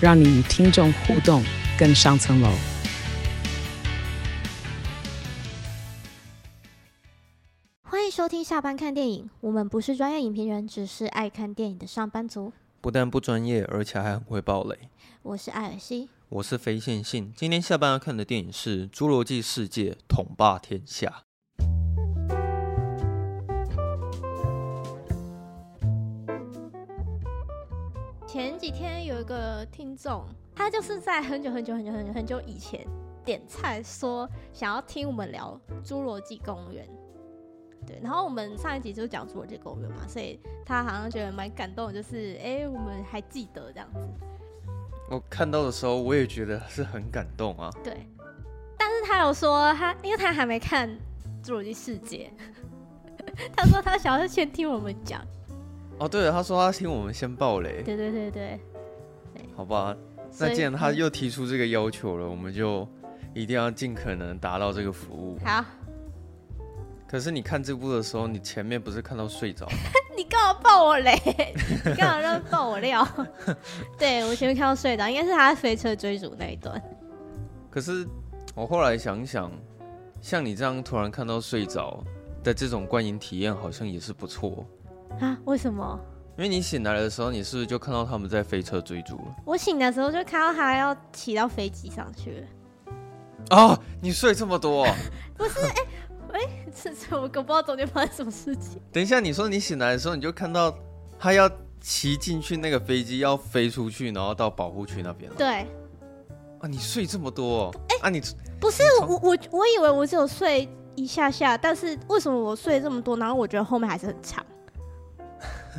让你与听众互动更上层楼。欢迎收听下班看电影，我们不是专业影评人，只是爱看电影的上班族。不但不专业，而且还很会爆雷。我是艾尔西，我是非线性。今天下班要看的电影是《侏罗纪世界》，统霸天下。前几天有一个听众，他就是在很久很久很久很久很久以前点菜，说想要听我们聊《侏罗纪公园》。对，然后我们上一集就讲《侏罗纪公园》嘛，所以他好像觉得蛮感动，就是哎，我们还记得这样子。我看到的时候，我也觉得是很感动啊。对，但是他有说他，因为他还没看《侏罗纪世界》，他说他想要先听我们讲。哦，对了，他说他听我们先爆雷。对对对对，对好吧，那既然他又提出这个要求了，我们就一定要尽可能达到这个服务。好。可是你看这部的时候，你前面不是看到睡着吗？你干嘛爆我雷？你干嘛让爆我料？对，我前面看到睡着，应该是他在飞车追逐那一段。可是我后来想想，像你这样突然看到睡着的这种观影体验，好像也是不错。啊？为什么？因为你醒来的时候，你是不是就看到他们在飞车追逐了？我醒的时候就看到他要骑到飞机上去了。哦，你睡这么多？不是，哎、欸，哎、欸，是是，我可不知道中间发生什么事情。等一下，你说你醒来的时候，你就看到他要骑进去那个飞机，要飞出去，然后到保护区那边了。对。啊，你睡这么多？哎、欸，啊你，你不是我我我以为我只有睡一下下，但是为什么我睡这么多？然后我觉得后面还是很长。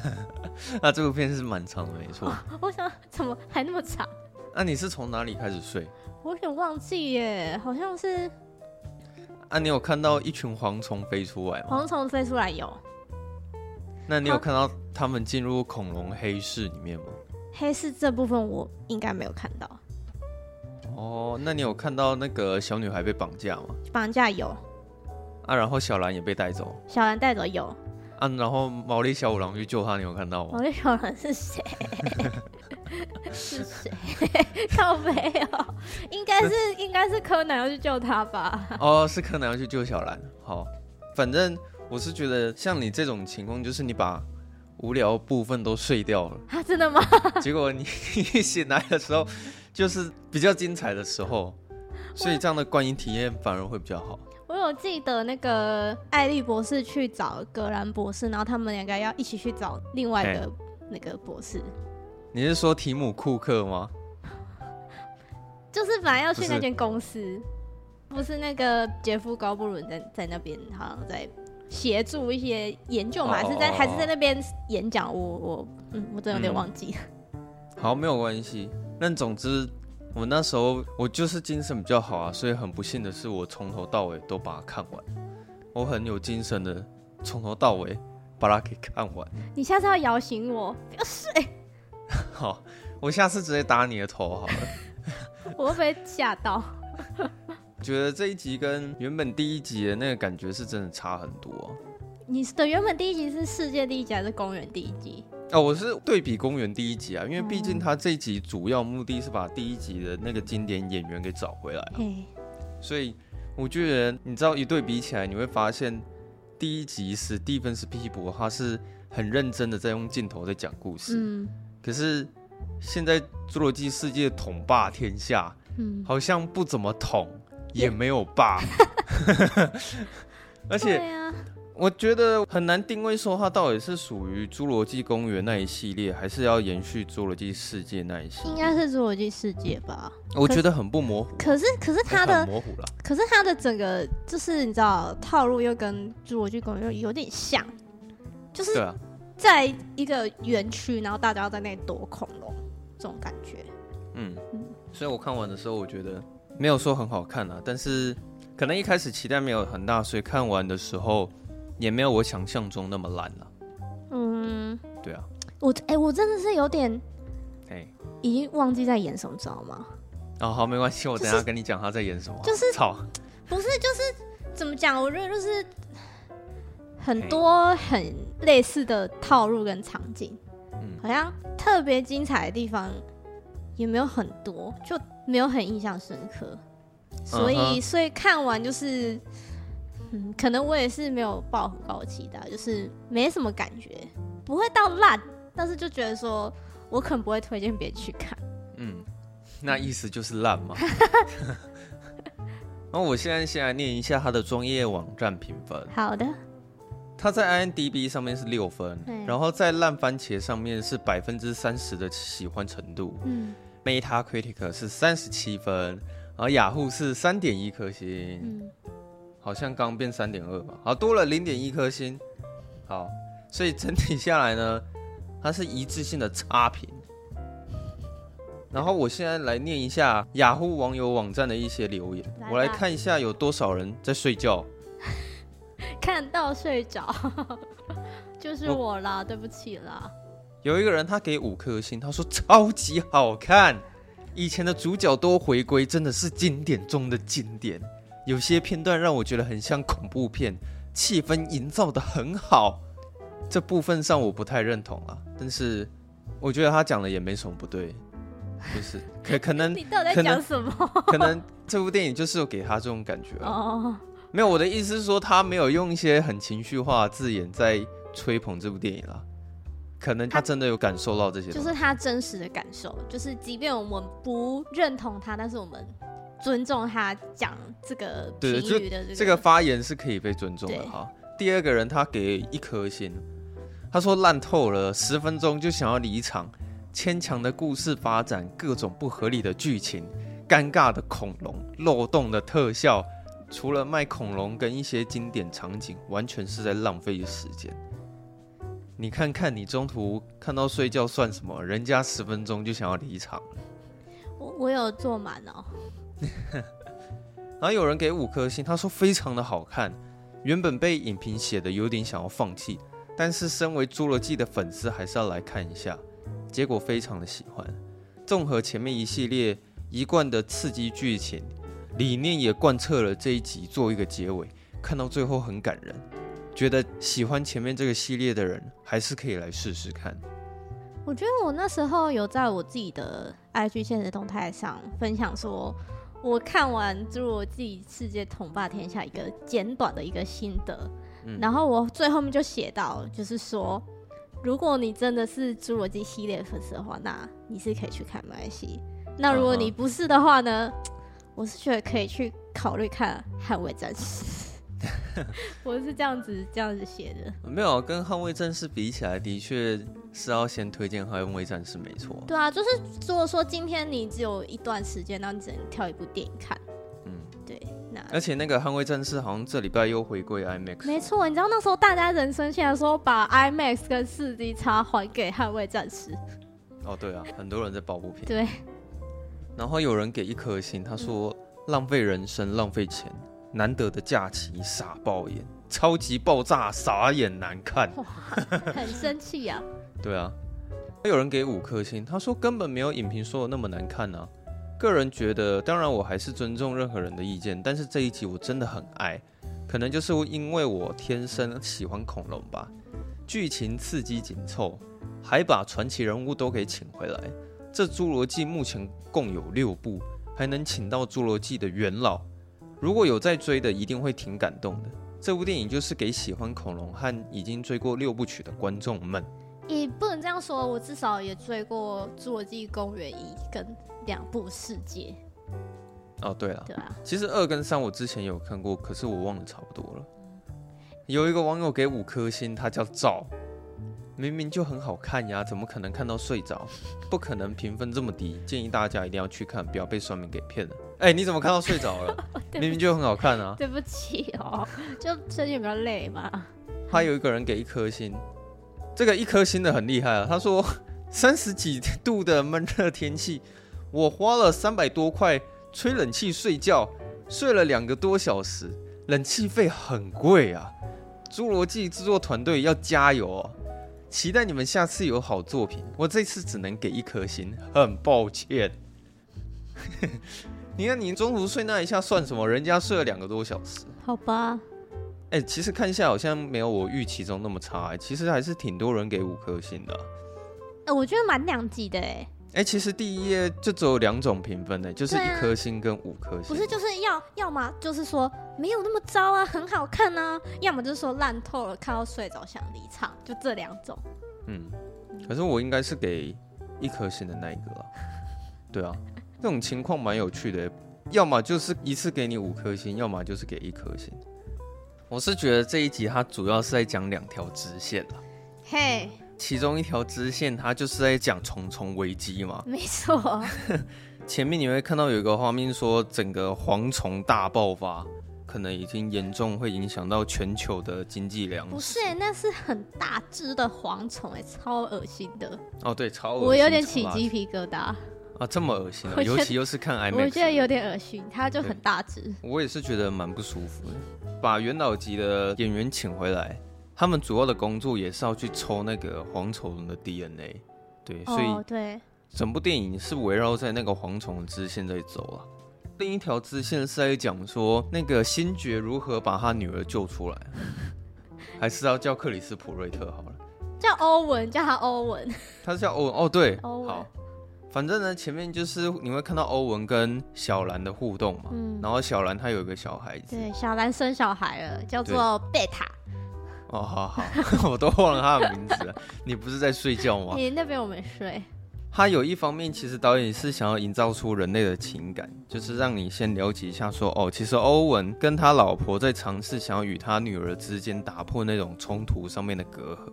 那这部片是蛮长的，没错。我想怎么还那么长？那、啊、你是从哪里开始睡？我有点忘记耶，好像是。啊，你有看到一群蝗虫飞出来吗？蝗虫飞出来有。那你有看到他们进入恐龙黑市里面吗？黑市这部分我应该没有看到。哦，那你有看到那个小女孩被绑架吗？绑架有。啊，然后小兰也被带走。小兰带走有。啊，然后毛利小五郎去救他，你有看到吗？毛利小五郎是谁？是谁？靠北哦，应该是应该是柯南要去救他吧？哦，是柯南要去救小兰。好，反正我是觉得像你这种情况，就是你把无聊部分都睡掉了啊？真的吗？结果你一醒来的时候，就是比较精彩的时候，所以这样的观影体验反而会比较好。我有记得那个艾丽博士去找格兰博士，然后他们两个要一起去找另外的那个博士。你是说提姆库克吗？就是本来要去那间公司，不是，那个杰夫高布伦在在那边，好像在协助一些研究嘛，还是在还是在那边演讲？我我嗯，我真的有点忘记了。嗯，好，没有关系。那总之。我那时候我就是精神比较好啊，所以很不幸的是，我从头到尾都把它看完。我很有精神的从头到尾把它给看完。你下次要摇醒我，不要睡。好，我下次直接打你的头好了。我会被吓到。觉得这一集跟原本第一集的那个感觉是真的差很多。你的原本第一集是世界第一集还是公园第一集？哦，我是对比公园第一集啊，因为毕竟他这一集主要目的是把第一集的那个经典演员给找回来啊，所以我觉得你知道一对比起来，你会发现第一集史蒂芬斯皮博他是很认真的在用镜头在讲故事，嗯，可是现在侏罗纪世界统霸天下，嗯，好像不怎么统，也没有霸，而且。我觉得很难定位说它到底是属于《侏罗纪公园》那一系列，还是要延续《侏罗纪世界》那一系列？应该是《侏罗纪世界》吧。我觉得很不模糊。可是，可是它的模糊了。可是它的整个就是你知道套路又跟《侏罗纪公园》有点像，就是在一个园区，然后大家要在那里躲恐龙这种感觉。嗯嗯，所以我看完的时候，我觉得没有说很好看啊，但是可能一开始期待没有很大，所以看完的时候也没有我想象中那么烂了啊。嗯，对啊，我哎、欸，我真的是有点，哎，已经忘记在演什么，知道吗？哦，好，没关系，我等下跟你讲他在演什么。就是操，不是，就是怎么讲？我觉得就是很多很类似的套路跟场景，嗯，好像特别精彩的地方也没有很多，就没有很印象深刻。所以，所以看完就是，嗯，可能我也是没有抱很高的期待，就是没什么感觉，不会到烂，但是就觉得说我可能不会推荐别人去看。嗯。那意思就是烂嘛？然后我现在先来念一下他的专业网站评分。好的。他在 IMDB 上面是六分，对然后在烂番茄上面是百分之三十的喜欢程度。嗯。Metacritic 是三十七分，然后雅虎是三点一颗星。嗯。好像刚变三点二吧？好，多了零点一颗星。好，所以整体下来呢，它是一致性的差评。然后我现在来念一下雅虎网友网站的一些留言，来我来看一下有多少人在睡觉。看到睡着，就是我啦，我对不起啦。有一个人他给五颗星，他说超级好看，以前的主角都回归，真的是经典中的经典。有些片段让我觉得很像恐怖片，气氛营造的很好。这部分上我不太认同啊，但是我觉得他讲的也没什么不对。就是，可可能你到底在讲什么？可能这部电影就是有给他这种感觉哦。没有，我的意思是说他没有用一些很情绪化的字眼在吹捧这部电影啦。可能他真的有感受到这些，就是他真实的感受，就是即便我们不认同他，但是我们尊重他讲这个评语的这个这个发言是可以被尊重的哈。第二个人他给一颗星，他说烂透了，十分钟就想要离场。牵强的故事发展，各种不合理的剧情，尴尬的恐龙，漏洞的特效，除了卖恐龙跟一些经典场景，完全是在浪费时间。你看看，你中途看到睡觉算什么？人家十分钟就想要离场。我我有坐满哦。然后有人给五颗星，他说非常的好看。原本被影评写的有点想要放弃，但是身为侏罗纪的粉丝，还是要来看一下。结果非常的喜欢，综合前面一系列一贯的刺激剧情，理念也贯彻了这一集做一个结尾，看到最后很感人。觉得喜欢前面这个系列的人，还是可以来试试看。我觉得我那时候有在我自己的 IG 现实动态上分享说，我看完《侏罗纪世界统霸天下》一个简短的一个心得，嗯、然后我最后面就写到，就是说。如果你真的是侏罗纪系列粉丝的话，那你是可以去看没关系。那如果你不是的话呢？Uh. 我是觉得可以去考虑看《捍卫战士》。我是这样子这样子写的。没有，跟《捍卫战士》比起来，的确是要先推荐《捍卫战士》没错。对啊，就是如果说今天你只有一段时间，那你只能挑一部电影看。对，那而且那个《捍卫战士》好像这礼拜又回归 IMAX。没错，你知道那时候大家人生气的时候，把 IMAX 跟 4D 叉还给《捍卫战士》。哦，对啊，很多人在抱不平。对。然后有人给一颗星，他说：“浪费人生，浪费钱，难得的假期傻爆眼，超级爆炸，傻眼难看。”，很生气呀、啊。对啊。有人给五颗星，他说：“根本没有影评说的那么难看呢、啊。”个人觉得，当然我还是尊重任何人的意见，但是这一集我真的很爱，可能就是因为我天生喜欢恐龙吧。剧情刺激紧凑，还把传奇人物都给请回来。这侏罗纪目前共有六部，还能请到侏罗纪的元老，如果有在追的，一定会挺感动的。这部电影就是给喜欢恐龙和已经追过六部曲的观众们。也不能这样说，我至少也追过《侏罗纪公园一》跟。两部世界哦，对了，对啊，其实二跟三我之前有看过，可是我忘得差不多了。有一个网友给五颗星，他叫赵，明明就很好看呀，怎么可能看到睡着？不可能评分这么低，建议大家一定要去看，不要被酸民给骗了。哎、欸，你怎么看到睡着了？明明就很好看啊！对不起哦，就最近比较累嘛。还有一个人给一颗星，这个一颗星的很厉害啊，他说三十几度的闷热天气。我花了三百多块吹冷气睡觉，睡了两个多小时，冷气费很贵啊！侏罗纪制作团队要加油哦！期待你们下次有好作品。我这次只能给一颗星，很抱歉。你看，你中途睡那一下算什么？人家睡了两个多小时。好吧。哎、欸，其实看一下好像没有我预期中那么差、欸。其实还是挺多人给五颗星的、啊。哎、欸，我觉得蛮两极的、欸。哎，哎，其实第一页就只有两种评分呢、欸，就是一颗星跟五颗星。不是，就是要要么就是说没有那么糟啊，很好看啊；要么就是说烂透了，看到睡着想离场，就这两种。嗯，可是我应该是给一颗星的那一个啊。对啊。这种情况蛮有趣的，要么就是一次给你五颗星，要么就是给一颗星。我是觉得这一集它主要是在讲两条支线了，嘿，其中一条支线它就是在讲虫虫危机嘛，没错。前面你会看到有一个画面说整个蝗虫大爆发，可能已经严重会影响到全球的经济粮食。不是，那是很大只的蝗虫，哎，超恶心的。哦，对，超恶心，我有点起鸡皮疙瘩。啊，这么恶心啊！尤其又是看 IMAX，我觉得有点恶心，它就很大只。我也是觉得蛮不舒服的。把元老级的演员请回来，他们主要的工作也是要去抽那个蝗虫的 DNA，对，所以对，整部电影是围绕在那个蝗虫的支线在走啊。另一条支线是在讲说那个星爵如何把他女儿救出来，还是要叫克里斯普瑞特好了，叫欧文，叫他欧文，他是叫欧文哦，对，欧文。好。反正呢，前面就是你会看到欧文跟小兰的互动嘛，嗯，然后小兰她有一个小孩子，对，小兰生小孩了，叫做贝塔。哦，好好，我都忘了他的名字了。你不是在睡觉吗？你那边我没睡。他有一方面，其实导演是想要营造出人类的情感，就是让你先了解一下说，说哦，其实欧文跟他老婆在尝试想要与他女儿之间打破那种冲突上面的隔阂，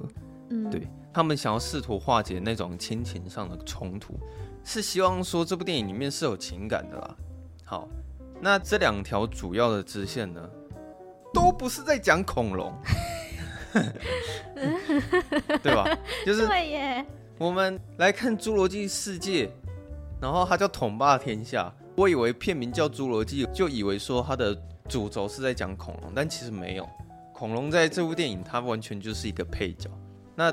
嗯，对，他们想要试图化解那种亲情上的冲突。是希望说这部电影里面是有情感的啦。好，那这两条主要的支线呢，都不是在讲恐龙，对吧？就是我们来看《侏罗纪世界》，然后它叫统霸天下。我以为片名叫《侏罗纪》，就以为说它的主轴是在讲恐龙，但其实没有。恐龙在这部电影它完全就是一个配角，那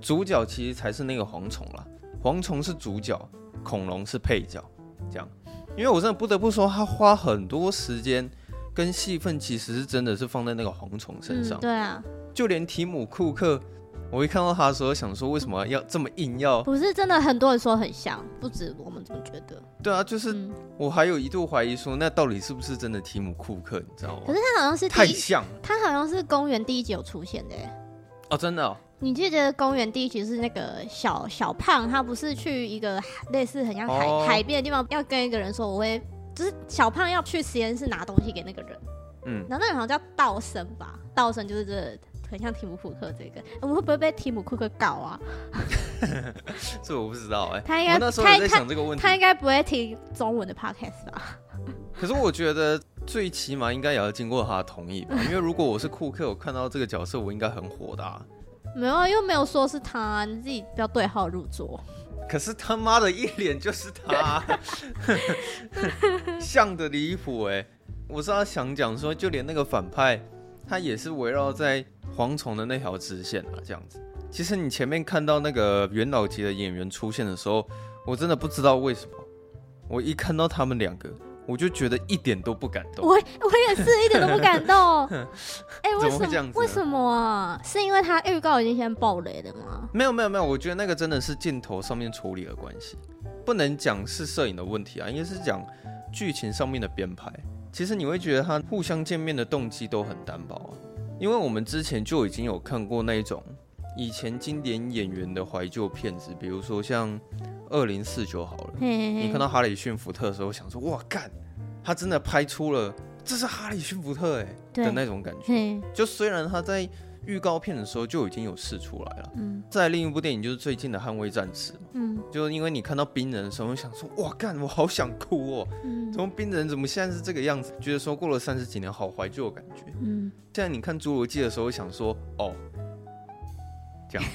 主角其实才是那个蝗虫啦。蝗虫是主角。恐龙是配角，这样，因为我真的不得不说，他花很多时间跟戏份，其实是真的是放在那个蝗虫身上。嗯。对啊，就连提姆·库克，我一看到他的时候，想说为什么要这么硬要？不是真的，很多人说很像，不止我们这么觉得。对啊，就是我还有一度怀疑说，那到底是不是真的提姆·库克？你知道吗？可是他好像是太像，他好像是公园第一集有出现的。哦，真的哦。你记得公园第一集是那个小小胖，他不是去一个类似很像海、oh. 海边的地方，要跟一个人说我会，就是小胖要去实验室拿东西给那个人，嗯，然后那个人好像叫道生吧，道生就是这个、很像提姆库克这个，我们会不会被提姆库克告啊？这我不知道哎、欸，他应该他在想这个问题，他应该不会听中文的 podcast 吧？可是我觉得最起码应该也要经过他的同意吧，因为如果我是库克，我看到这个角色，我应该很火的、啊。没有啊，又没有说是他，你自己不要对号入座。可是他妈的一脸就是他，像的离谱哎！我是要想讲说，就连那个反派，他也是围绕在蝗虫的那条支线啊，这样子。其实你前面看到那个元老级的演员出现的时候，我真的不知道为什么，我一看到他们两个。我就觉得一点都不感动，我我也是一点都不感动。哎、欸，为什么？么为什么啊？是因为他预告已经先爆雷了吗？没有没有没有，我觉得那个真的是镜头上面处理的关系，不能讲是摄影的问题啊，应该是讲剧情上面的编排。其实你会觉得他互相见面的动机都很单薄啊，因为我们之前就已经有看过那种以前经典演员的怀旧片子，比如说像。二零四九好了，嘿嘿嘿，你看到哈里逊福特的时候，想说哇干，他真的拍出了这是哈里逊福特哎的那种感觉。就虽然他在预告片的时候就已经有试出来了，嗯，在另一部电影就是最近的《捍卫战士》嘛，嗯，就因为你看到冰人的时候，想说哇干，我好想哭哦，嗯，怎么冰人怎么现在是这个样子？觉得说过了三十几年，好怀旧的感觉，嗯，现在你看《侏罗纪》的时候，想说哦，这样。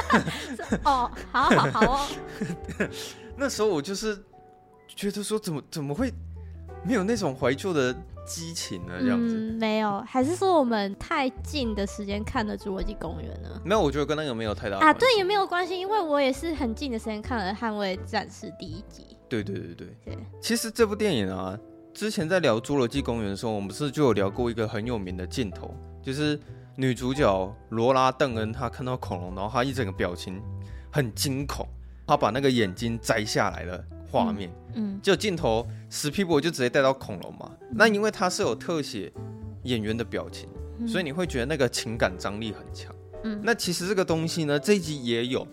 哦，好好好哦。那时候我就是觉得说怎么怎么会没有那种怀旧的激情呢？这样子、嗯、没有，还是说我们太近的时间看了《侏罗纪公园》呢？没有，我觉得跟那个没有太大啊，对，也没有关系，因为我也是很近的时间看了《捍卫战士》第一集。对对对对对，其实这部电影啊，之前在聊《侏罗纪公园》的时候，我们不是就有聊过一个很有名的镜头，就是女主角罗拉·邓恩她看到恐龙，然后她一整个表情很惊恐，她把那个眼睛摘下来的画面，嗯，就镜头史皮博就直接带到恐龙嘛，嗯、那因为它是有特写演员的表情，嗯、所以你会觉得那个情感张力很强，嗯，那其实这个东西呢，这一集也有，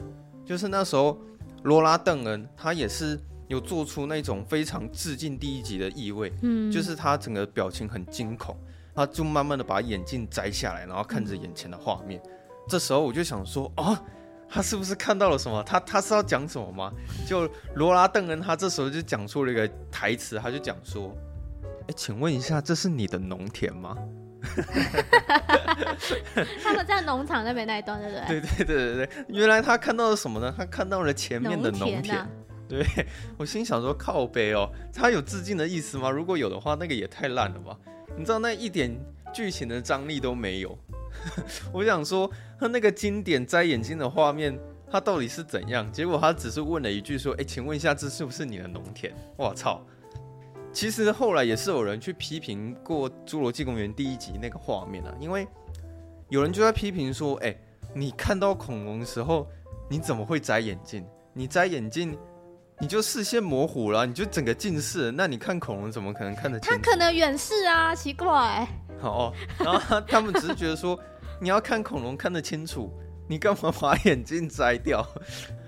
就是那时候罗拉·邓恩她也是。有做出那种非常致敬第一集的意味，嗯，就是她整个表情很惊恐，他就慢慢的把眼镜摘下来，然后看着眼前的画面。嗯、这时候我就想说，哦，他是不是看到了什么？他他是要讲什么吗？就罗拉邓恩，他这时候就讲出了一个台词，他就讲说，哎，请问一下，这是你的农田吗？他们在农场那边那一段，对不对？对对对对对，原来他看到了什么呢？他看到了前面的农田。对，我心想说靠背哦，他有致敬的意思吗？如果有的话，那个也太烂了吧！你知道那一点剧情的张力都没有。我想说他那个经典摘眼镜的画面，他到底是怎样？结果他只是问了一句说：“哎，请问一下，这是不是你的农田？”我操！其实后来也是有人去批评过《侏罗纪公园》第一集那个画面啊，因为有人就在批评说：“哎，你看到恐龙的时候，你怎么会摘眼镜？你摘眼镜？”你就视线模糊了，你就整个近视，那你看恐龙怎么可能看得清？他可能远视啊，奇怪。好哦，然后他们只是觉得说，你要看恐龙看得清楚，你干嘛把眼镜摘掉？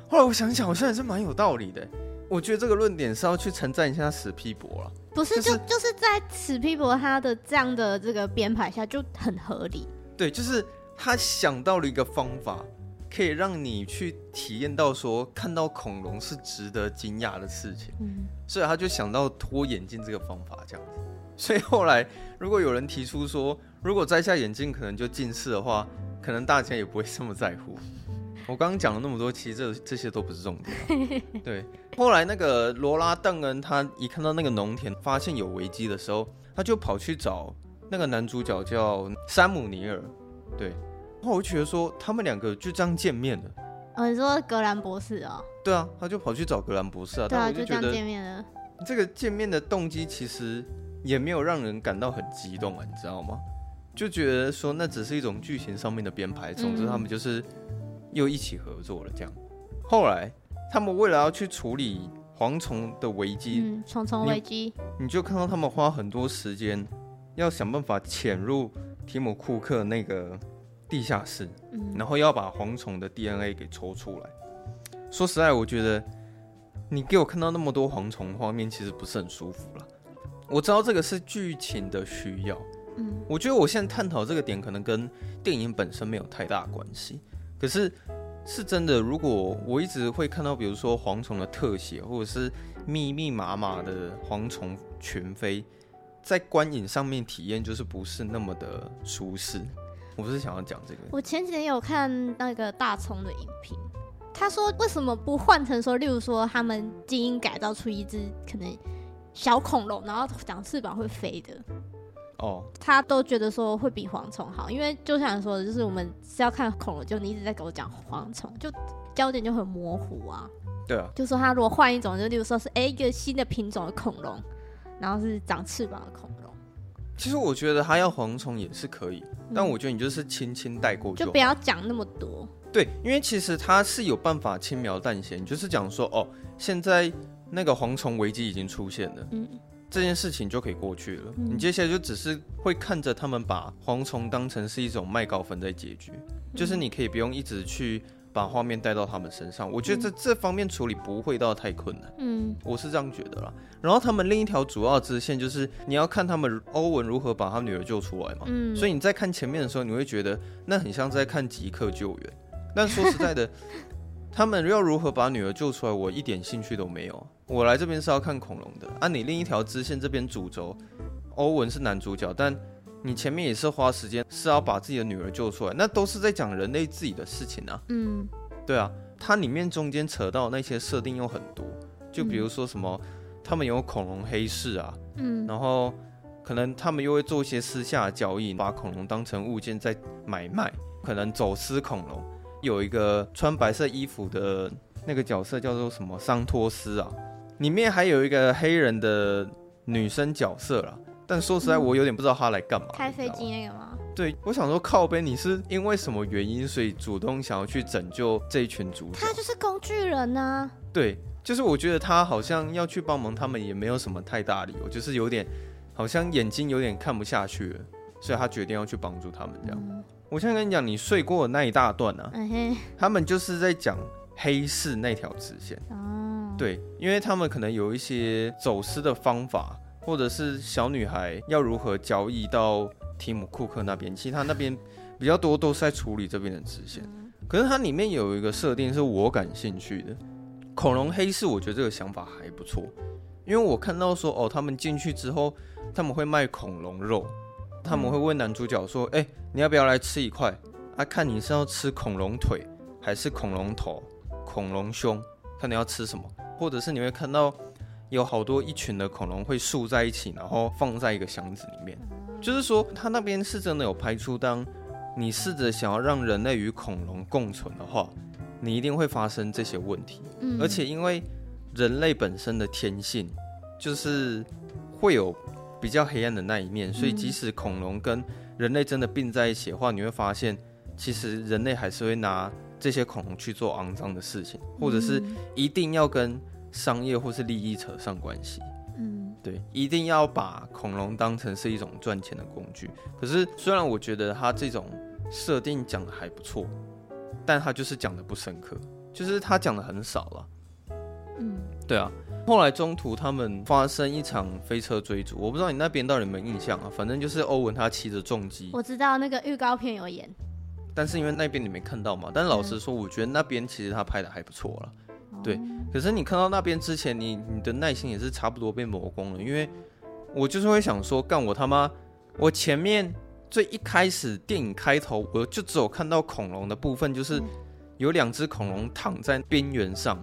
后来我想想，好像也是蛮有道理的。我觉得这个论点是要去称赞一下史皮博了。不是，就就是在史皮博他的这样的这个编排下就很合理。对，就是他想到了一个方法。可以让你去体验到说，看到恐龙是值得惊讶的事情，嗯，所以他就想到脱眼镜这个方法，这样子。所以后来，如果有人提出说，如果摘下眼镜可能就近视的话，可能大家也不会这么在乎。我刚刚讲了那么多，其实这这些都不是重点。对，后来那个罗拉邓恩，他一看到那个农田发现有危机的时候，他就跑去找那个男主角叫山姆尼尔，对。我就觉得说，他们两个就这样见面了。哦，你说格兰博士哦？对啊，他就跑去找格兰博士啊。对啊，就觉得就这样见面了。这个见面的动机其实也没有让人感到很激动啊，你知道吗？就觉得说那只是一种剧情上面的编排。总之，他们就是又一起合作了这样。嗯、后来，他们为了要去处理蝗虫的危机，嗯，虫虫危机，你就看到他们花很多时间要想办法潜入提姆库克那个。地下室，然后要把蝗虫的 DNA 给抽出来。说实在，我觉得你给我看到那么多蝗虫画面，其实不是很舒服了。我知道这个是剧情的需要，嗯，我觉得我现在探讨这个点，可能跟电影本身没有太大关系。可是是真的，如果我一直会看到，比如说蝗虫的特写，或者是密密麻麻的蝗虫群飞，在观影上面体验就是不是那么的舒适。我不是想要讲这个。我前几天有看那个大葱的影评，他说为什么不换成说，例如说他们基因改造出一只可能小恐龙，然后长翅膀会飞的。哦。他都觉得说会比蝗虫好，因为就像说的，就是我们是要看恐龙，就你一直在给我讲蝗虫，就焦点就很模糊啊。对啊。就说他如果换一种，就例如说是哎一个新的品种的恐龙，然后是长翅膀的恐龙。其实我觉得他要蝗虫也是可以，嗯、但我觉得你就是轻轻带过就，就不要讲那么多。对，因为其实他是有办法轻描淡写，就是讲说哦，现在那个蝗虫危机已经出现了，嗯，这件事情就可以过去了。嗯、你接下来就只是会看着他们把蝗虫当成是一种麦高芬在解决，嗯、就是你可以不用一直去。把画面带到他们身上，我觉得这、嗯、这方面处理不会到太困难。嗯，我是这样觉得啦。然后他们另一条主要支线就是你要看他们欧文如何把他女儿救出来嘛。嗯，所以你在看前面的时候，你会觉得那很像在看即刻救援。但说实在的，他们要如何把女儿救出来，我一点兴趣都没有。我来这边是要看恐龙的。按、啊、你另一条支线这边主轴，欧文是男主角，但。你前面也是花时间是要把自己的女儿救出来，那都是在讲人类自己的事情啊。嗯，对啊，它里面中间扯到那些设定又很多，就比如说什么他们有恐龙黑市啊，嗯，然后可能他们又会做一些私下的交易，把恐龙当成物件在买卖，可能走私恐龙。有一个穿白色衣服的那个角色叫做什么桑托斯啊，里面还有一个黑人的女生角色啦。但说实在，我有点不知道他来干嘛。开飞机那个吗？对，我想说靠背，你是因为什么原因，所以主动想要去拯救这一群主角？他就是工具人啊。对，就是我觉得他好像要去帮忙他们，也没有什么太大理由，就是有点好像眼睛有点看不下去了，所以他决定要去帮助他们这样。嗯、我现在跟你讲，你睡过的那一大段呢、啊？嗯哼，他们就是在讲黑市那条直线。哦，对，因为他们可能有一些走私的方法。或者是小女孩要如何交易到提姆库克那边？其实他那边比较多都是在处理这边的支线。可是它里面有一个设定是我感兴趣的，恐龙黑市，我觉得这个想法还不错。因为我看到说哦，他们进去之后，他们会卖恐龙肉，他们会问男主角说：“哎，你要不要来吃一块？啊，看你是要吃恐龙腿，还是恐龙头、恐龙胸？看你要吃什么。”或者是你会看到。有好多一群的恐龙会竖在一起，然后放在一个箱子里面。就是说，他那边是真的有拍出，当你试着想要让人类与恐龙共存的话，你一定会发生这些问题。而且，因为人类本身的天性就是会有比较黑暗的那一面，所以即使恐龙跟人类真的并在一起的话，你会发现，其实人类还是会拿这些恐龙去做肮脏的事情，或者是一定要跟。商业或是利益扯上关系，嗯，对，一定要把恐龙当成是一种赚钱的工具。可是，虽然我觉得他这种设定讲的还不错，但他就是讲的不深刻，就是他讲的很少了。嗯，对啊。后来中途他们发生一场飞车追逐，我不知道你那边到底有没有印象啊？反正就是欧文他骑着重机，我知道那个预告片有演，但是因为那边你没看到嘛。但老实说，我觉得那边其实他拍的还不错了。对，可是你看到那边之前，你你的耐心也是差不多被磨光了，因为我就是会想说，干我他妈，我前面最一开始电影开头，我就只有看到恐龙的部分，就是有两只恐龙躺在边缘上，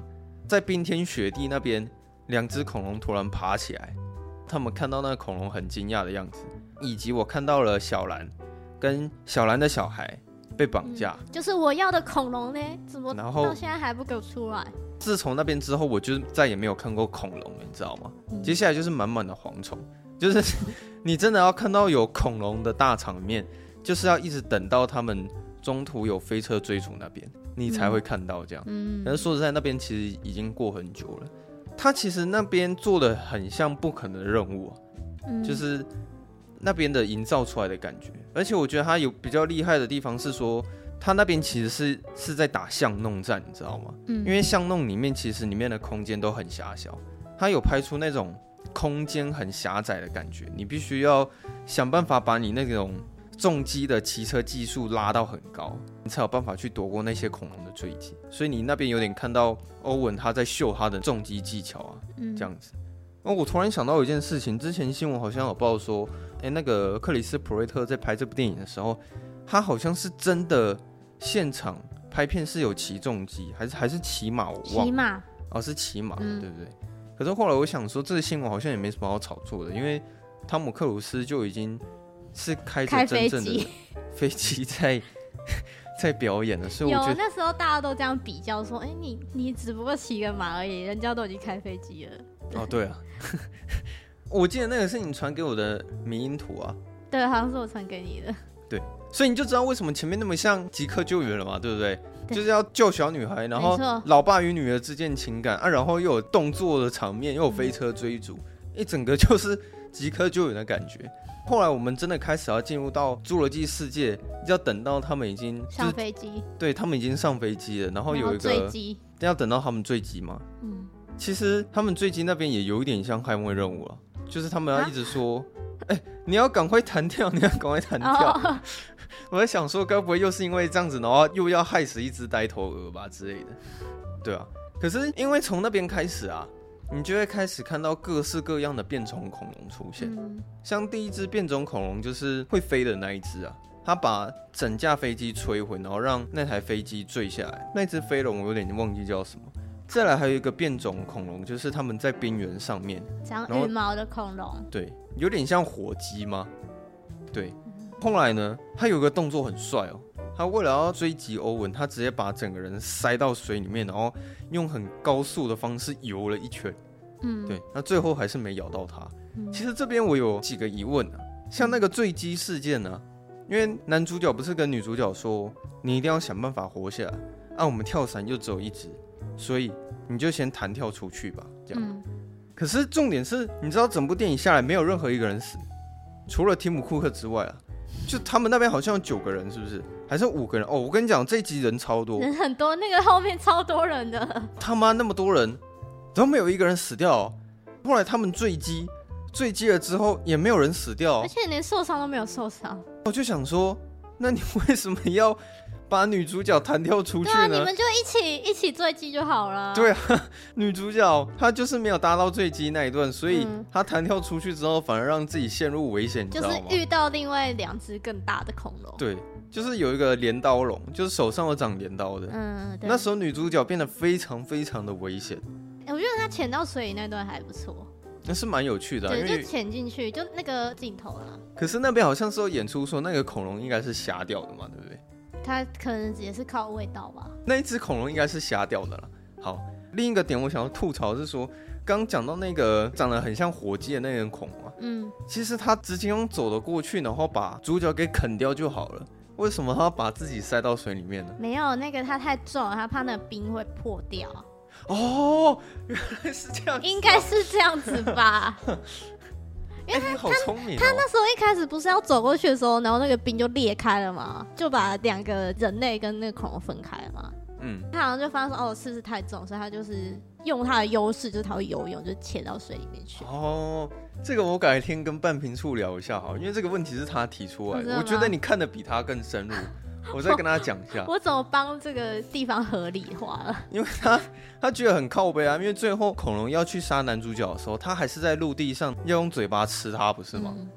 在冰天雪地那边，两只恐龙突然爬起来，他们看到那个恐龙很惊讶的样子，以及我看到了小兰跟小兰的小孩被绑架，嗯，就是我要的恐龙呢，怎么到现在还不给我出来？自从那边之后，我就再也没有看过恐龙了，你知道吗？嗯、接下来就是满满的蝗虫，就是你真的要看到有恐龙的大场面，就是要一直等到他们中途有飞车追逐那边，你才会看到这样。嗯，但是说实在，那边其实已经过很久了。他其实那边做的很像不可能的任务，嗯、就是那边的营造出来的感觉。而且我觉得他有比较厉害的地方是说。他那边其实是是在打巷弄战，你知道吗？嗯，因为巷弄里面其实里面的空间都很狭小，他有拍出那种空间很狭窄的感觉，你必须要想办法把你那种重机的骑车技术拉到很高，你才有办法去躲过那些恐龙的追击。所以你那边有点看到欧文他在秀他的重击技巧啊，嗯，这样子。哦，我突然想到一件事情，之前新闻好像有报说，诶，那个克里斯普瑞特在拍这部电影的时候，他好像是真的。现场拍片是有骑重机，还是还是骑马？我忘了。骑马哦，是骑马，嗯、对不对？可是后来我想说，这个新闻好像也没什么好炒作的，因为汤姆克鲁斯就已经是开着真正的飞机在 在表演了，所以我觉得那时候大家都这样比较说：“哎、欸，你你只不过骑个马而已，人家都已经开飞机了。”哦，对啊，我记得那个是你传给我的迷因图啊，对，好像是我传给你的，对。所以你就知道为什么前面那么像即刻救援了嘛，对不对？对，就是要救小女孩，然后老爸与女儿之间情感啊，然后又有动作的场面，又有飞车追逐，一整个就是即刻救援的感觉。后来我们真的开始要进入到侏罗纪世界，要等到他们已经上飞机，对，他们已经上飞机了，然后有一个坠机，要等到他们坠机嘛。嗯，其实他们坠机那边也有一点像捍卫任务了，就是他们要一直说，哎、你要赶快弹跳，你要赶快弹跳。哦 我在想说，该不会又是因为这样子，然后又要害死一只呆头鹅吧之类的？对啊，可是因为从那边开始啊，你就会开始看到各式各样的变种恐龙出现。嗯、像第一只变种恐龙就是会飞的那一只啊，它把整架飞机摧毁，然后让那台飞机坠下来。那只飞龙我有点忘记叫什么，再来还有一个变种恐龙，就是他们在边缘上面长羽毛的恐龙，对，有点像火鸡吗？对。后来呢，他有个动作很帅哦，他为了要追击欧文，他直接把整个人塞到水里面，然后用很高速的方式游了一圈。嗯，对，那最后还是没咬到他。嗯、其实这边我有几个疑问啊，像那个坠机事件呢、啊，因为男主角不是跟女主角说，你一定要想办法活下来，啊，我们跳伞又只有一只，所以你就先弹跳出去吧，这样。嗯、可是重点是，你知道整部电影下来没有任何一个人死，除了提姆库克之外啊。就他们那边好像有九个人，是不是？还是五个人？哦，我跟你讲，这一集人超多，人很多，那个后面超多人的。他妈那么多人，都没有一个人死掉哦。后来他们坠机，坠机了之后也没有人死掉，而且连受伤都没有受伤。我就想说，那你为什么要？把女主角弹跳出去呢？对啊，你们就一起一起坠机就好了。对啊，女主角她就是没有搭到坠机那一段，所以她弹跳出去之后，反而让自己陷入危险，就是遇到另外两只更大的恐龙。对，就是有一个镰刀龙，就是手上有长镰刀的。嗯，对。那时候女主角变得非常非常的危险。欸，我觉得她潜到水里那段还不错。那是蛮有趣的啊，对，就潜进去，就那个镜头啊。可是那边好像是有演出说那个恐龙应该是瞎掉的嘛，对不对？它可能也是靠味道吧。那一只恐龙应该是瞎掉的了。好，另一个点我想要吐槽是说，刚讲到那个长得很像火鸡的那个恐龙啊，嗯，其实它直接用走了过去，然后把主角给啃掉就好了。为什么他要把自己塞到水里面呢？没有，那个它太重了，他怕那个冰会破掉。哦，原来是这样子，应该是这样子吧。因为他、欸、好聪明、哦、他，他那时候一开始不是要走过去的时候，然后那个冰就裂开了嘛，就把两个人类跟那个恐龙分开了嘛。嗯，他好像就发现说，哦，是不是太重，所以他就是用他的优势，就是他会游泳，就潜到水里面去。哦，这个我改天跟半瓶醋聊一下哈，因为这个问题是他提出来的，我觉得你看的比他更深入。我再跟大家讲一下，我怎么帮这个地方合理化了？因为他他觉得很靠背啊，因为最后恐龙要去杀男主角的时候，他还是在陆地上要用嘴巴吃他，不是吗？嗯、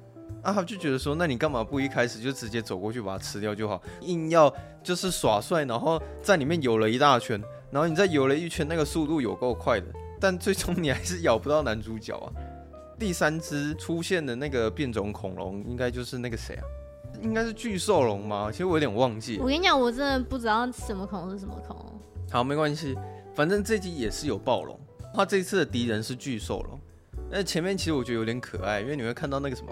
啊，他就觉得说，那你干嘛不一开始就直接走过去把它吃掉就好？硬要就是耍帅，然后在里面游了一大圈，然后你再游了一圈，那个速度有够快的，但最终你还是咬不到男主角啊。第三只出现的那个变种恐龙，应该就是那个谁啊？应该是巨兽龙吗？其实我有点忘记。我跟你讲，我真的不知道什么恐龙是什么恐龙。好，没关系，反正这集也是有暴龙。他这次的敌人是巨兽龙。那前面其实我觉得有点可爱，因为你会看到那个什么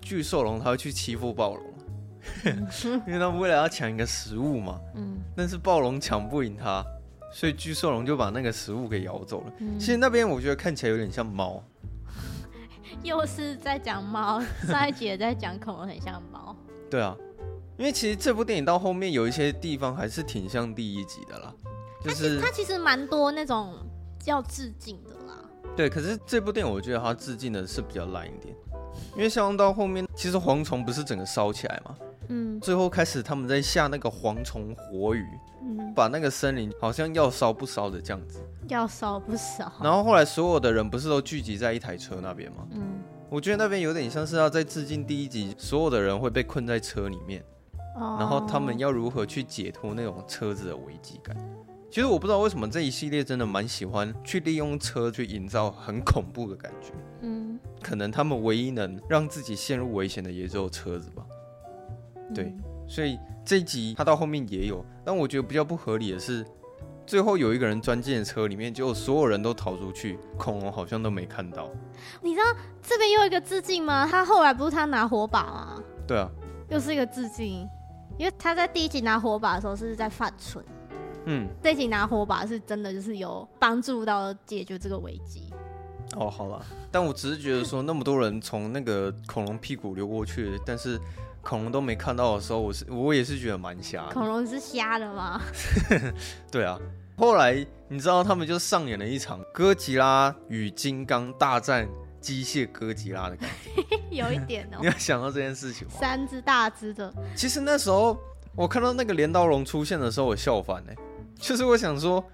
巨兽龙，他会去欺负暴龙，因为他们为了要抢一个食物嘛。嗯。但是暴龙抢不赢他，所以巨兽龙就把那个食物给咬走了。嗯。其实那边我觉得看起来有点像猫。又是在讲猫，上一集也在讲恐龙，很像猫。对啊，因为其实这部电影到后面有一些地方还是挺像第一集的啦，就是它其实蛮多那种要致敬的啦。对，可是这部电影我觉得它致敬的是比较烂一点，因为像到后面，其实蝗虫不是整个烧起来嘛，嗯，最后开始他们在下那个蝗虫火雨，嗯，把那个森林好像要烧不烧的这样子，要烧不烧。然后后来所有的人不是都聚集在一台车那边吗？嗯。我觉得那边有点像是要在致敬第一集，所有的人会被困在车里面，oh. 然后他们要如何去解脱那种车子的危机感。其实我不知道为什么这一系列真的蛮喜欢去利用车去营造很恐怖的感觉。嗯，可能他们唯一能让自己陷入危险的也只有车子吧。对，所以这一集他到后面也有，但我觉得比较不合理的是。最后有一个人钻进车里面，结果所有人都逃出去，恐龙好像都没看到。你知道这边又一个致敬吗？他后来不是他拿火把吗？对啊，又是一个致敬，因为他在第一集拿火把的时候是在犯蠢。嗯，这一集拿火把是真的就是有帮助到解决这个危机。哦，好了，但我只是觉得说那么多人从那个恐龙屁股流过去，但是。恐龙都没看到的时候，我是我也是觉得蛮瞎的。恐龙是瞎的吗？对啊。后来你知道他们就上演了一场哥吉拉与金刚大战机械哥吉拉的感觉，有一点哦。你有想到这件事情吗？三只大只的。其实那时候我看到那个镰刀龙出现的时候，我笑翻了。就是我想说，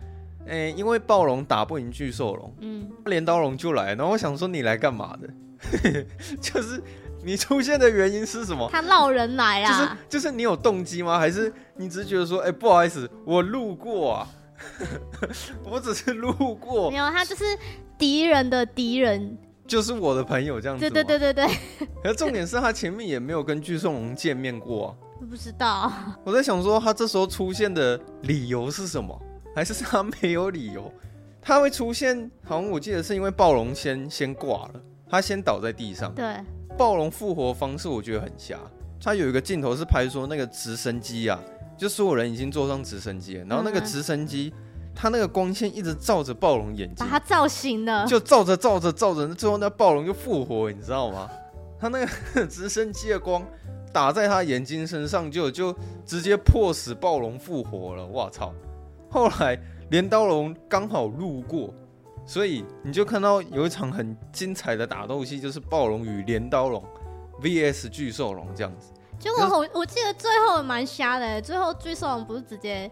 哎、欸，因为暴龙打不赢巨兽龙，嗯，镰刀龙就来，然后我想说你来干嘛的？就是。你出现的原因是什么？他闹人来啊。就是就是你有动机吗？还是你只是觉得说，哎、欸，不好意思，我路过啊？我只是路过。没有，他就是敌人的敌人，就是我的朋友这样子。对对对对对。可重点是他前面也没有跟巨兽龙见面过啊。不知道。我在想说，他这时候出现的理由是什么？还是他没有理由？他会出现，好像我记得是因为暴龙先先挂了，他先倒在地上。对。暴龙复活方式我觉得很瞎。他有一个镜头是拍说那个直升机啊，就所有人已经坐上直升机了，然后那个直升机，它那个光线一直照着暴龙眼睛，把它照醒了，就照着照着照着，最后那暴龙就复活，你知道吗？他那个 直升机的光打在他眼睛身上就，就就直接迫使暴龙复活了。我操！后来镰刀龙刚好路过，所以你就看到有一场很精彩的打斗戏，就是暴龙与镰刀龙 VS 巨兽龙这样子。结果我我记得最后蛮瞎的，最后巨兽龙不是直接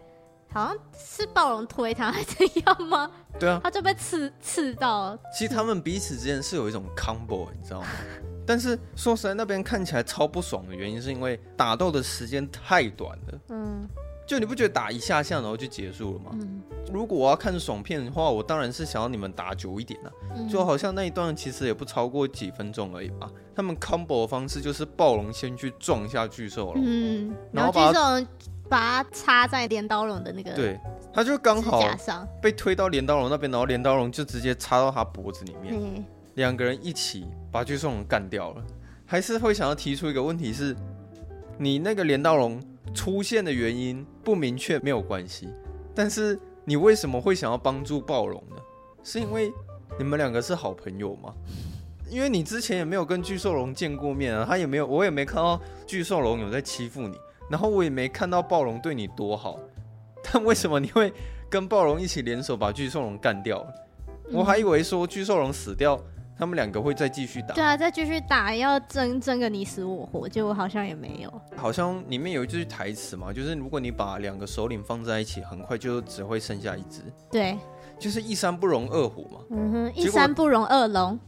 好像是暴龙推他还是怎样吗？对啊，他就被刺刺到了。其实他们彼此之间是有一种 combo，你知道吗？但是说实在，那边看起来超不爽的原因是因为打斗的时间太短了。嗯。就你不觉得打一下下然后就结束了吗？嗯、如果我要看爽片的话，我当然是想要你们打久一点啊。嗯、就好像那一段其实也不超过几分钟而已吧。他们 combo 的方式就是暴龙先去撞一下巨兽龙，嗯，然后巨兽龙把它插在镰刀龙的那个，对，他就刚好被推到镰刀龙那边，然后镰刀龙就直接插到他脖子里面，两、嗯、个人一起把巨兽龙干掉了。还是会想要提出一个问题是，你那个镰刀龙。出现的原因不明确，没有关系。但是你为什么会想要帮助暴龙呢？是因为你们两个是好朋友吗？因为你之前也没有跟巨兽龙见过面啊，他也没有，我也没看到巨兽龙有在欺负你，然后我也没看到暴龙对你多好。但为什么你会跟暴龙一起联手把巨兽龙干掉？我还以为说巨兽龙死掉。他们两个会再继续打，对啊，再继续打，要争争个你死我活，结果好像也没有。好像里面有一句台词嘛，就是如果你把两个首领放在一起，很快就只会剩下一只。对，就是一山不容二虎嘛。嗯哼，一山不容二龙。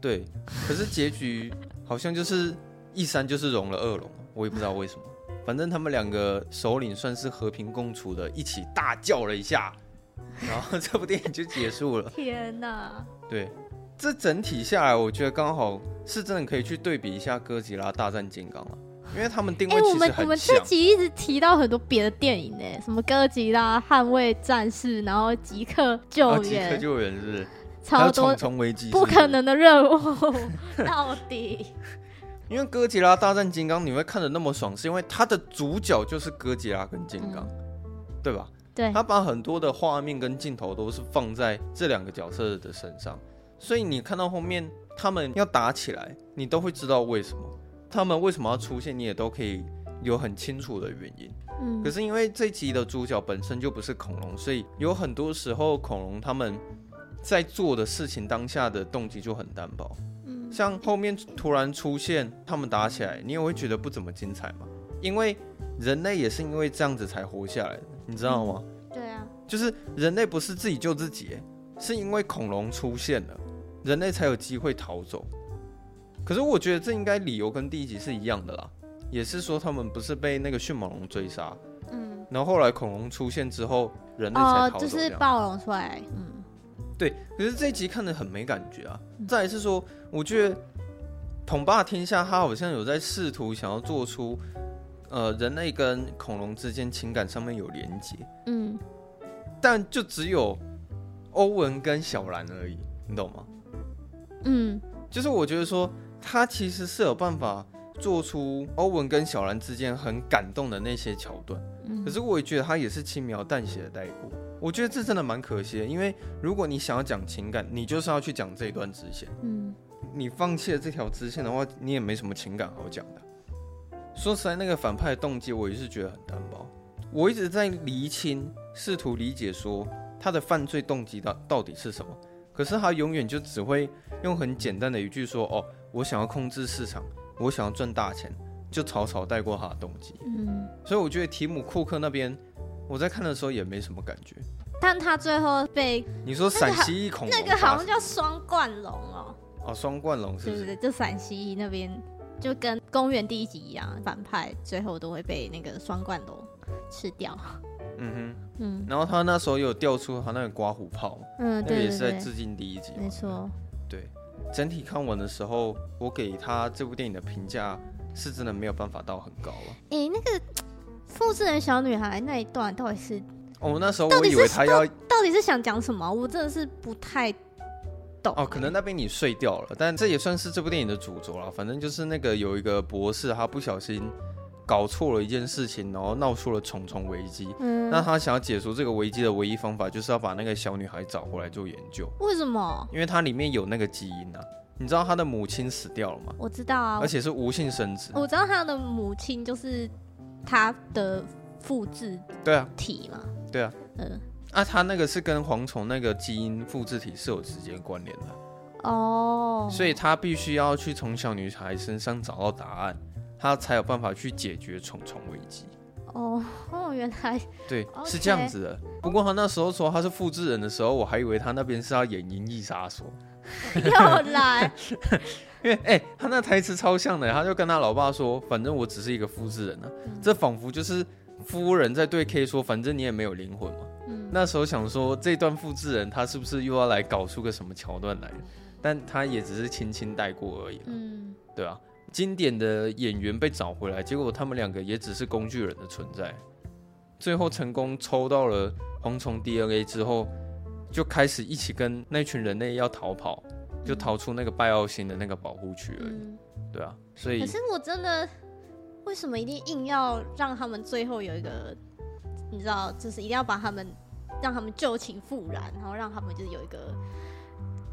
对，可是结局好像就是一山就是容了二龙，我也不知道为什么。反正他们两个首领算是和平共处的，一起大叫了一下，然后这部电影就结束了。天哪！对。这整体下来，我觉得刚好是真的可以去对比一下《哥吉拉大战金刚》了，因为他们定位其实很像。我们我们这集一直提到很多别的电影呢，什么《哥吉拉》《捍卫战士》，然后《即刻救援》。即刻救援是不是？超多重重危机，不可能的任务，到底？因为《哥吉拉大战金刚》你会看的那么爽，是因为它的主角就是哥吉拉跟金刚，嗯、对吧？对。他把很多的画面跟镜头都是放在这两个角色的身上。所以你看到后面他们要打起来，你都会知道为什么他们为什么要出现，你也都可以有很清楚的原因。嗯，可是因为这集的主角本身就不是恐龙，所以有很多时候恐龙他们在做的事情当下的动机就很单薄。嗯，像后面突然出现他们打起来，你也会觉得不怎么精彩嘛。因为人类也是因为这样子才活下来的，你知道吗？嗯，对啊，就是人类不是自己救自己，是因为恐龙出现了。人类才有机会逃走，可是我觉得这应该理由跟第一集是一样的啦，也是说他们不是被那个迅猛龙追杀，嗯，然后后来恐龙出现之后，人类才逃走。哦，就是暴龙出来，嗯，对。可是这一集看的很没感觉啊。再来是说，我觉得统霸天下他好像有在试图想要做出，呃，人类跟恐龙之间情感上面有连结，嗯，但就只有欧文跟小兰而已，你懂吗？嗯，就是我觉得说他其实是有办法做出欧文跟小兰之间很感动的那些桥段，嗯，可是我也觉得他也是轻描淡写的带过。我觉得这真的蛮可惜的，因为如果你想要讲情感，你就是要去讲这一段支线。嗯，你放弃了这条支线的话，你也没什么情感好讲的。说实在，那个反派的动机我也是觉得很单薄。我一直在厘清，试图理解说他的犯罪动机到到底是什么。可是他永远就只会用很简单的一句说：“哦，我想要控制市场，我想要赚大钱，就草草带过他的动机。”嗯，所以我觉得提姆·库克那边，我在看的时候也没什么感觉。但他最后被你说陕西恐龙，那个好像叫双冠龙哦。哦，双冠龙是不是？对对对，就陕西那边就跟公园第一集一样，反派最后都会被那个双冠龙吃掉。嗯哼，嗯，然后他那时候有调出他那个刮胡泡，嗯，对，也是在致敬第一集，没错。对，整体看完的时候，我给他这部电影的评价是真的没有办法到很高了。诶、欸，那个复制人小女孩那一段到底是？哦，那时候我以为他要到底，到底是想讲什么？我真的是不太懂。哦，可能那边你睡掉了，但这也算是这部电影的主轴了。反正就是那个有一个博士，他不小心搞错了一件事情，然后闹出了重重危机。嗯，那他想要解除这个危机的唯一方法，就是要把那个小女孩找回来做研究。为什么？因为它里面有那个基因啊。你知道他的母亲死掉了吗？我知道啊，而且是无性生殖。我知道他的母亲就是他的复制对啊体嘛。对啊，嗯，啊，他那个是跟蝗虫那个基因复制体是有直接关联的哦，所以他必须要去从小女孩身上找到答案，他才有办法去解决虫虫危机。哦哦，原来对.是这样子的。不过他那时候说他是复制人的时候，我还以为他那边是要演《银翼杀手》，又来，因为哎、欸，他那台词超像的，他就跟他老爸说：“反正我只是一个复制人啊。嗯”这仿佛就是。夫人在对 K 说：“反正你也没有灵魂嘛。嗯”那时候想说，这段复制人他是不是又要来搞出个什么桥段来？但他也只是轻轻带过而已。嗯，对啊，经典的演员被找回来，结果他们两个也只是工具人的存在。最后成功抽到了蝗虫 DNA 之后，就开始一起跟那群人类要逃跑，就逃出那个拜奥星的那个保护区而已。对啊，所以可是我真的。为什么一定硬要让他们最后有一个，你知道，就是一定要把他们让他们旧情复燃，然后让他们就是有一个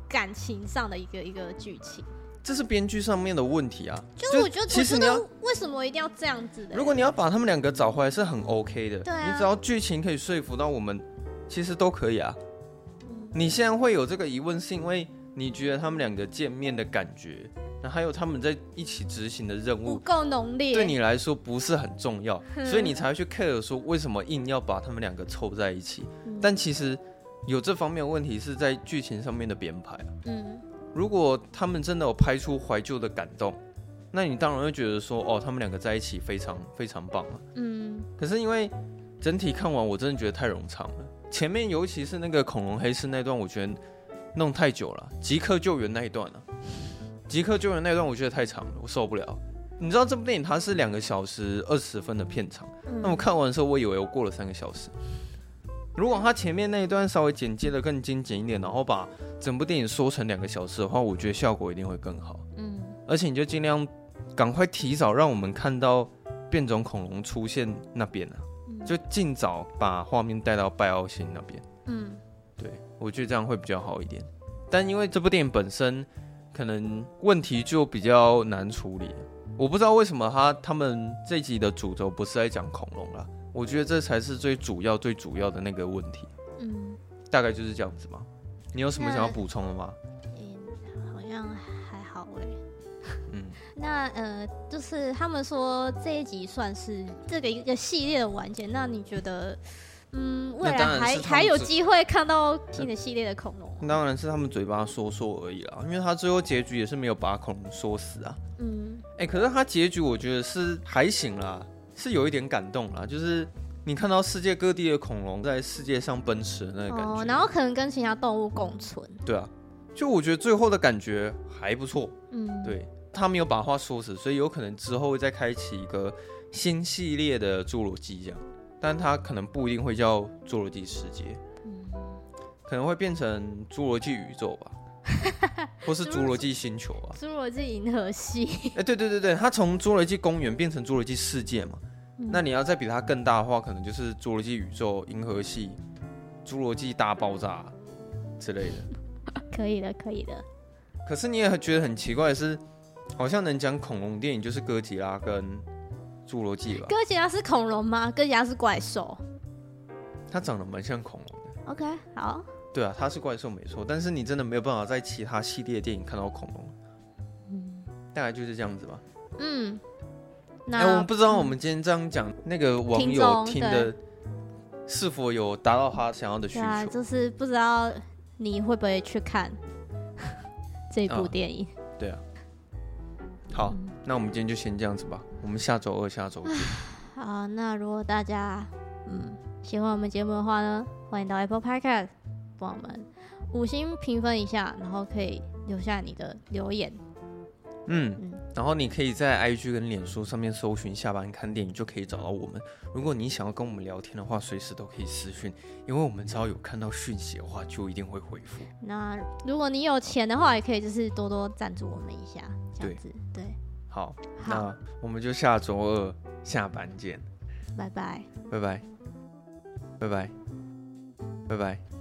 感情上的一个一个剧情？这是编剧上面的问题啊。就是我觉得，其实你要为什么一定要这样子的？如果你要把他们两个找回来，是很 OK 的。对啊，你只要剧情可以说服到我们，其实都可以啊。你现在会有这个疑问，是因为你觉得他们两个见面的感觉？那还有他们在一起执行的任务不够浓烈，对你来说不是很重要，所以你才会去 care 说为什么硬要把他们两个凑在一起。嗯。但其实有这方面的问题是在剧情上面的编排。嗯，如果他们真的有拍出怀旧的感动，那你当然会觉得说哦，他们两个在一起非常非常棒啊。嗯，可是因为整体看完，我真的觉得太冗长了。前面尤其是那个恐龙黑市那段，我觉得弄太久了，即刻救援那一段啊。即刻救援那一段我觉得太长了，我受不了。你知道这部电影它是两个小时二十分的片长，嗯，那我看完的时候我以为我过了三个小时。如果他前面那一段稍微剪接的更精简一点，然后把整部电影缩成两个小时的话，我觉得效果一定会更好。嗯，而且你就尽量赶快提早让我们看到变种恐龙出现那边啊，就尽早把画面带到拜奥星那边。嗯，对，我觉得这样会比较好一点。但因为这部电影本身。可能问题就比较难处理，我不知道为什么他他们这集的主轴不是在讲恐龙啦，我觉得这才是最主要最主要的那个问题。嗯，大概就是这样子嘛。你有什么想要补充的吗？嗯，好像还好哎。嗯，那呃，就是他们说这一集算是这个一个系列的完结，那你觉得？嗯，未来还还有机会看到新的系列的恐龙，啊。当然是他们嘴巴说说而已啦，因为他最后结局也是没有把恐龙说死啊。嗯，哎、欸，可是他结局我觉得是还行啦，是有一点感动啦，就是你看到世界各地的恐龙在世界上奔驰的那个感觉，哦，然后可能跟其他动物共存。对啊，就我觉得最后的感觉还不错。嗯，对，他没有把话说死，所以有可能之后会再开启一个新系列的侏罗纪这样。但它可能不一定会叫侏罗纪世界，嗯，可能会变成侏罗纪宇宙吧，或是侏罗纪星球啊，侏罗纪银河系。哎，对对对对，它从侏罗纪公园变成侏罗纪世界嘛，嗯，那你要再比它更大的话，可能就是侏罗纪宇宙、银河系、侏罗纪大爆炸之类的。可以的，可以的。可是你也觉得很奇怪的是，好像能讲恐龙电影就是哥吉拉跟。侏罗纪吧？哥吉拉是恐龙吗？哥吉拉是怪兽。它长得蛮像恐龙的。OK，好。对啊，它是怪兽没错，但是你真的没有办法在其他系列电影看到恐龙。嗯，大概就是这样子吧。嗯。那、欸，我们不知道我们今天这样讲、嗯，那个网友听的是否有达到他想要的需求？啊、就是不知道你会不会去看 这部电影？啊对啊。好、嗯，那我们今天就先这样子吧。我们下周二、下周见。好，那如果大家嗯喜欢我们节目的话呢，欢迎到 Apple Podcast 帮我们五星评分一下，然后可以留下你的留言。嗯，嗯，然后你可以在 IG 跟脸书上面搜寻“下班看电影”，就可以找到我们。如果你想要跟我们聊天的话，随时都可以私讯，因为我们只要有看到讯息的话，就一定会回复。那如果你有钱的话，也可以就是多多赞助我们一下，这样子对。对，好，好，那我们就下周二下班见，拜拜，拜拜，拜拜，拜拜。